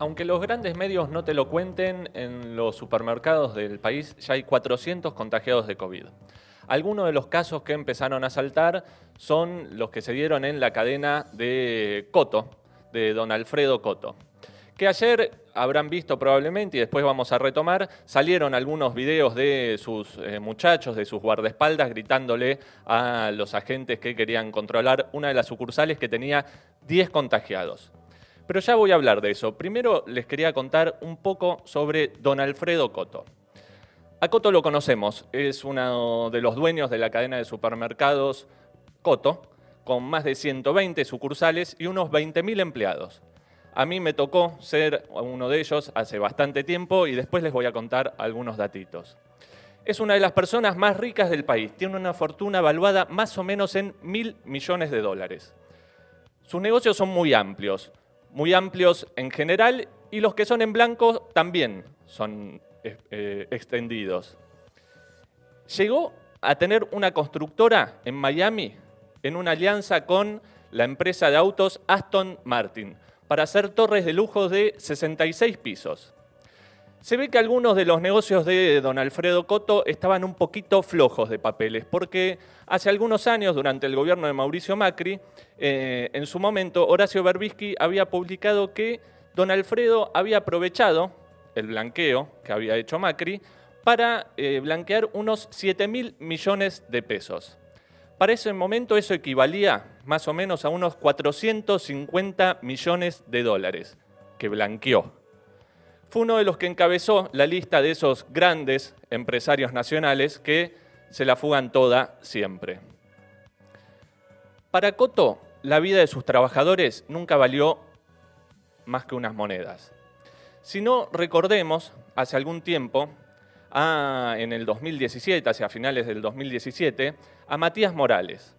Aunque los grandes medios no te lo cuenten, en los supermercados del país ya hay 400 contagiados de COVID. Algunos de los casos que empezaron a saltar son los que se dieron en la cadena de Coto, de don Alfredo Coto que ayer habrán visto probablemente, y después vamos a retomar, salieron algunos videos de sus eh, muchachos, de sus guardaespaldas, gritándole a los agentes que querían controlar una de las sucursales que tenía 10 contagiados. Pero ya voy a hablar de eso. Primero les quería contar un poco sobre don Alfredo Coto. A Coto lo conocemos, es uno de los dueños de la cadena de supermercados Coto, con más de 120 sucursales y unos 20.000 empleados. A mí me tocó ser uno de ellos hace bastante tiempo y después les voy a contar algunos datitos. Es una de las personas más ricas del país, tiene una fortuna evaluada más o menos en mil millones de dólares. Sus negocios son muy amplios, muy amplios en general y los que son en blanco también son eh, eh, extendidos. Llegó a tener una constructora en Miami en una alianza con la empresa de autos Aston Martin para hacer torres de lujo de 66 pisos. Se ve que algunos de los negocios de don Alfredo Coto estaban un poquito flojos de papeles, porque hace algunos años, durante el gobierno de Mauricio Macri, eh, en su momento Horacio Berbisky había publicado que don Alfredo había aprovechado el blanqueo que había hecho Macri para eh, blanquear unos 7 mil millones de pesos. Para ese momento eso equivalía más o menos a unos 450 millones de dólares que blanqueó. Fue uno de los que encabezó la lista de esos grandes empresarios nacionales que se la fugan toda siempre. Para Coto, la vida de sus trabajadores nunca valió más que unas monedas. Si no, recordemos, hace algún tiempo, en el 2017, hacia finales del 2017, a Matías Morales.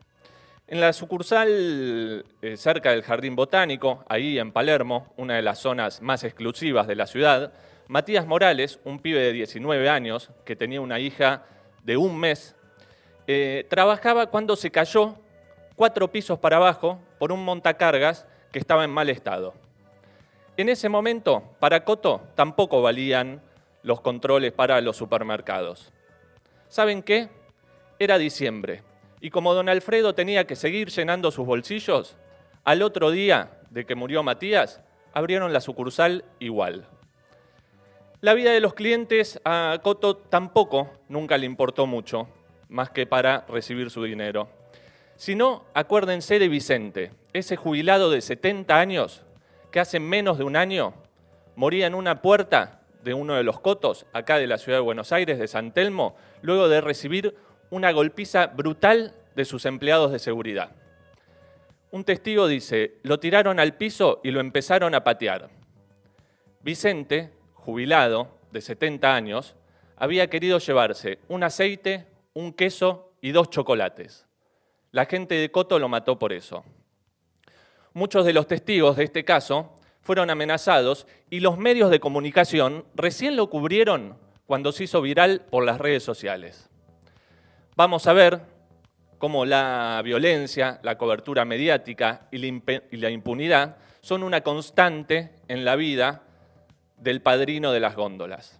En la sucursal eh, cerca del Jardín Botánico, ahí en Palermo, una de las zonas más exclusivas de la ciudad, Matías Morales, un pibe de 19 años que tenía una hija de un mes, eh, trabajaba cuando se cayó cuatro pisos para abajo por un montacargas que estaba en mal estado. En ese momento, para Coto tampoco valían los controles para los supermercados. ¿Saben qué? Era diciembre y como don Alfredo tenía que seguir llenando sus bolsillos, al otro día de que murió Matías, abrieron la sucursal igual. La vida de los clientes a Coto tampoco nunca le importó mucho, más que para recibir su dinero. Si no, acuérdense de Vicente, ese jubilado de 70 años que hace menos de un año moría en una puerta de uno de los cotos, acá de la ciudad de Buenos Aires, de San Telmo, luego de recibir una golpiza brutal de sus empleados de seguridad. Un testigo dice, lo tiraron al piso y lo empezaron a patear. Vicente, jubilado, de 70 años, había querido llevarse un aceite, un queso y dos chocolates. La gente de Coto lo mató por eso. Muchos de los testigos de este caso fueron amenazados y los medios de comunicación recién lo cubrieron cuando se hizo viral por las redes sociales. Vamos a ver cómo la violencia, la cobertura mediática y la impunidad son una constante en la vida del padrino de las góndolas.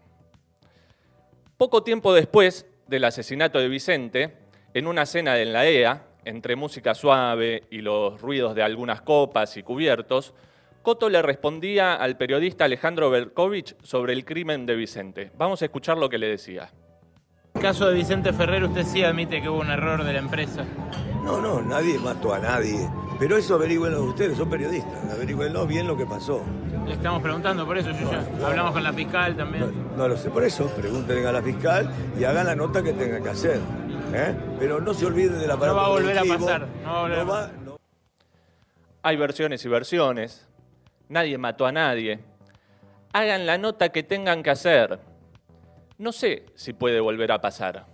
Poco tiempo después del asesinato de Vicente, en una cena en la EA, entre música suave y los ruidos de algunas copas y cubiertos, Coto le respondía al periodista Alejandro Berkovich sobre el crimen de Vicente. Vamos a escuchar lo que le decía. En el caso de Vicente Ferrer, usted sí admite que hubo un error de la empresa. No, no, nadie mató a nadie. Pero eso averigüenlo ustedes, son periodistas. Averigüenlo bien lo que pasó. Le estamos preguntando por eso, yo ya. Hablamos con la fiscal también. No, lo sé, por eso. Pregúntenle a la fiscal y hagan la nota que tengan que hacer. ¿eh? Pero no se olviden de la palabra. No va a volver a pasar. No va a volver a pasar. Hay versiones y versiones nadie mató a nadie. Hagan la nota que tengan que hacer. No sé si puede volver a pasar.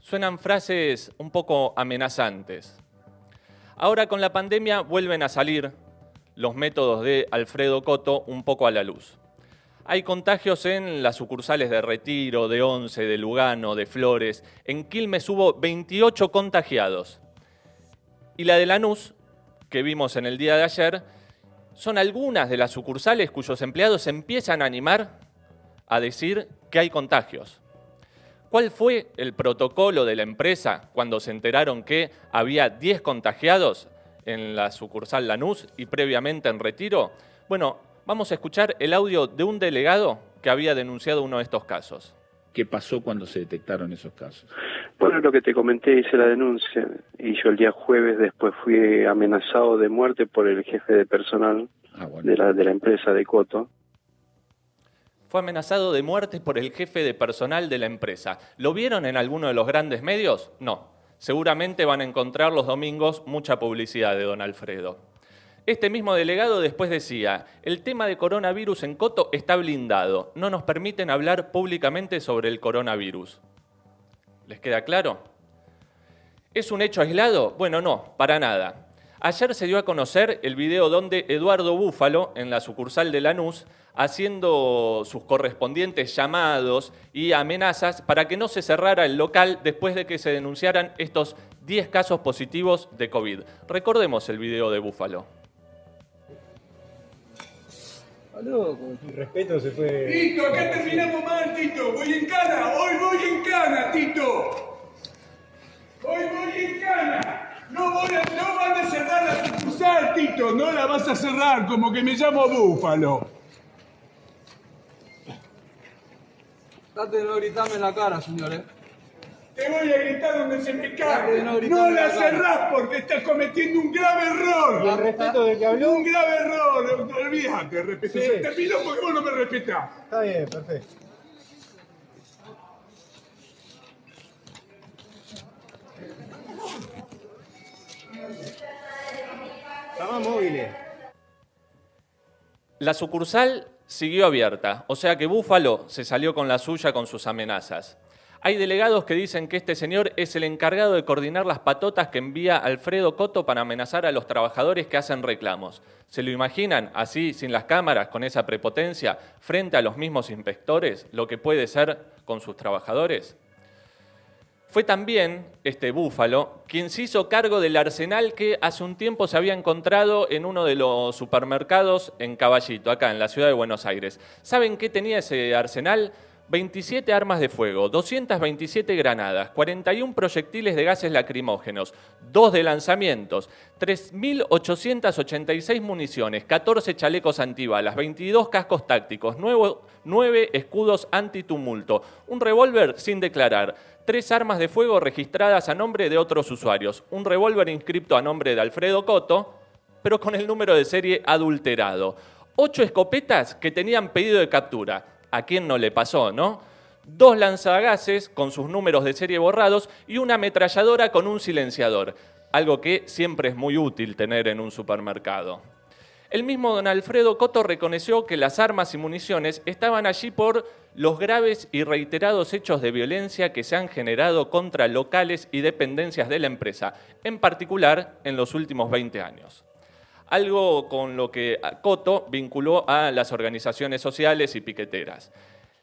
Suenan frases un poco amenazantes. Ahora con la pandemia vuelven a salir los métodos de Alfredo Coto un poco a la luz. Hay contagios en las sucursales de Retiro, de Once, de Lugano, de Flores. En Quilmes hubo 28 contagiados. Y la de Lanús, que vimos en el día de ayer, son algunas de las sucursales cuyos empleados empiezan a animar a decir que hay contagios. ¿Cuál fue el protocolo de la empresa cuando se enteraron que había 10 contagiados en la sucursal Lanús y previamente en Retiro? Bueno, vamos a escuchar el audio de un delegado que había denunciado uno de estos casos. ¿Qué pasó cuando se detectaron esos casos? Bueno, lo que te comenté, hice la denuncia y yo el día jueves después fui amenazado de muerte por el jefe de personal Ah, bueno. de la, de la empresa de Coto. Fue amenazado de muerte por el jefe de personal de la empresa. ¿Lo vieron en alguno de los grandes medios? No. Seguramente van a encontrar los domingos mucha publicidad de don Alfredo. Este mismo delegado después decía, el tema de coronavirus en Coto está blindado, no nos permiten hablar públicamente sobre el coronavirus. ¿Les queda claro? ¿Es un hecho aislado? Bueno, no, para nada. Ayer se dio a conocer el video donde Eduardo Búfalo, en la sucursal de Lanús, haciendo sus correspondientes llamados y amenazas para que no se cerrara el local después de que se denunciaran estos 10 casos positivos de COVID. Recordemos el video de Búfalo. Aló, con tu respeto se fue. Tito, acá terminamos mal, Tito. Voy en cana, hoy voy en cana, Tito. Hoy voy en cana. No, voy a- no van a cerrar la No la vas a cerrar, como que me llamo Búfalo. Trate de no gritarme en la cara, señores. Te voy a gritar donde se me cae. no la la cerrás porque estás cometiendo un grave ¿Y el error. respeto del que habló? Un grave error. Olvídate, respeto. Sí. Se terminó porque vos no me respetás. Está bien, perfecto. Estamos móviles. La sucursal siguió abierta, o sea que Búfalo se salió con la suya con sus amenazas. Hay delegados que dicen que este señor es el encargado de coordinar las patotas que envía Alfredo Coto para amenazar a los trabajadores que hacen reclamos. ¿Se lo imaginan así, sin las cámaras, con esa prepotencia, frente a los mismos inspectores, lo que puede ser con sus trabajadores? Fue también este Búfalo quien se hizo cargo del arsenal que hace un tiempo se había encontrado en uno de los supermercados en Caballito, acá en la ciudad de Buenos Aires. ¿Saben qué tenía ese arsenal? 27 armas de fuego, 227 granadas, 41 proyectiles de gases lacrimógenos, 2 de lanzamientos, 3.886 municiones, 14 chalecos antibalas, 22 cascos tácticos, 9, escudos antitumulto, un revólver sin declarar, tres armas de fuego registradas a nombre de otros usuarios, un revólver inscripto a nombre de Alfredo Coto, pero con el número de serie adulterado, ocho escopetas que tenían pedido de captura. ¿A quién no le pasó, no? Dos lanzagases con sus números de serie borrados y una ametralladora con un silenciador, algo que siempre es muy útil tener en un supermercado. El mismo don Alfredo Coto reconoció que las armas y municiones estaban allí por los graves y reiterados hechos de violencia que se han generado contra locales y dependencias de la empresa, en particular en los últimos 20 años. Algo con lo que Coto vinculó a las organizaciones sociales y piqueteras.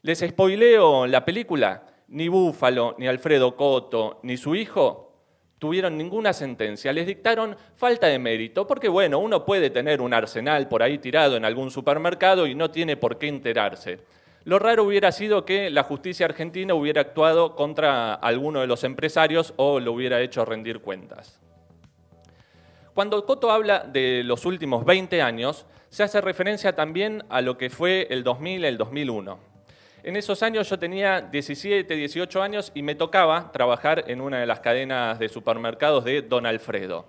Les spoileo la película, ni Búfalo, ni Alfredo Coto, ni su hijo tuvieron ninguna sentencia, les dictaron falta de mérito, porque bueno, uno puede tener un arsenal por ahí tirado en algún supermercado y no tiene por qué enterarse. Lo raro hubiera sido que la justicia argentina hubiera actuado contra alguno de los empresarios o lo hubiera hecho rendir cuentas. Cuando Coto habla de los últimos 20 años, se hace referencia también a lo que fue el 2000, el 2001. En esos años yo tenía 17, 18 años y me tocaba trabajar en una de las cadenas de supermercados de Don Alfredo.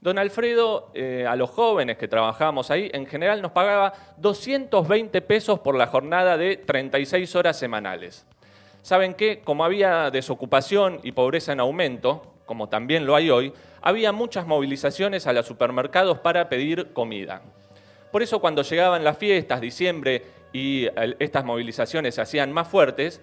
Don Alfredo, eh, a los jóvenes que trabajábamos ahí, en general nos pagaba 220 pesos por la jornada de 36 horas semanales. ¿Saben qué? Como había desocupación y pobreza en aumento, como también lo hay hoy, había muchas movilizaciones a los supermercados para pedir comida. Por eso cuando llegaban las fiestas, diciembre, y estas movilizaciones se hacían más fuertes,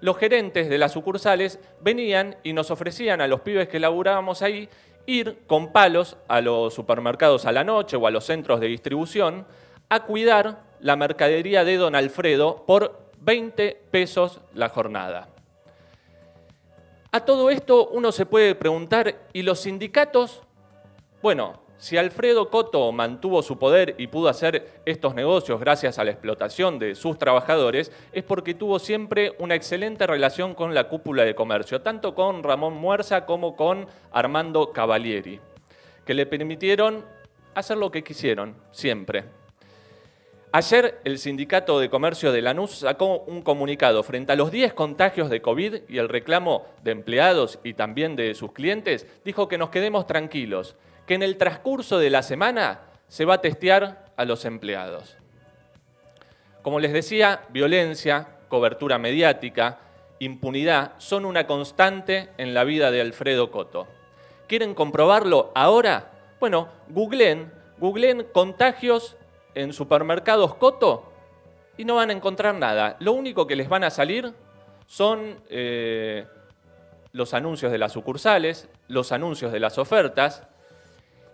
los gerentes de las sucursales venían y nos ofrecían a los pibes que laburábamos ahí ir con palos a los supermercados a la noche o a los centros de distribución a cuidar la mercadería de don Alfredo por 20 pesos la jornada. A todo esto uno se puede preguntar, ¿y los sindicatos? Bueno, Si Alfredo Coto mantuvo su poder y pudo hacer estos negocios gracias a la explotación de sus trabajadores, es porque tuvo siempre una excelente relación con la cúpula de comercio, tanto con Ramón Muerza como con Armando Cavalieri, que le permitieron hacer lo que quisieron, siempre. Ayer el Sindicato de Comercio de Lanús sacó un comunicado frente a los 10 contagios de COVID y el reclamo de empleados y también de sus clientes, dijo que nos quedemos tranquilos, que en el transcurso de la semana se va a testear a los empleados. Como les decía, violencia, cobertura mediática, impunidad son una constante en la vida de Alfredo Coto. ¿Quieren comprobarlo ahora? Bueno, googleen, googleen contagios en supermercados Coto y no van a encontrar nada. Lo único que les van a salir son eh, los anuncios de las sucursales, los anuncios de las ofertas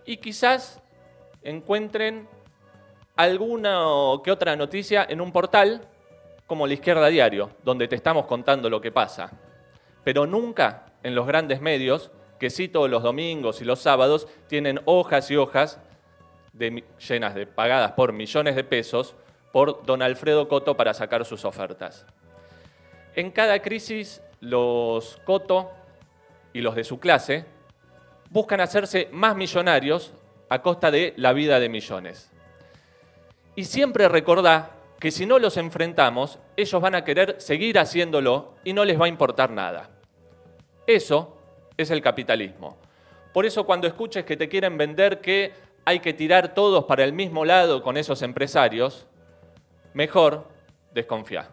y quizás encuentren alguna que otra noticia en un portal como La Izquierda Diario, donde te estamos contando lo que pasa. Pero nunca en los grandes medios, que sí todos los domingos y los sábados tienen hojas y hojas de, llenas de pagadas por millones de pesos por don Alfredo Coto para sacar sus ofertas. En cada crisis, los Coto y los de su clase buscan hacerse más millonarios a costa de la vida de millones. Y siempre recordá que si no los enfrentamos, ellos van a querer seguir haciéndolo y no les va a importar nada. Eso es el capitalismo. Por eso cuando escuches que te quieren vender que hay que tirar todos para el mismo lado con esos empresarios, mejor desconfía.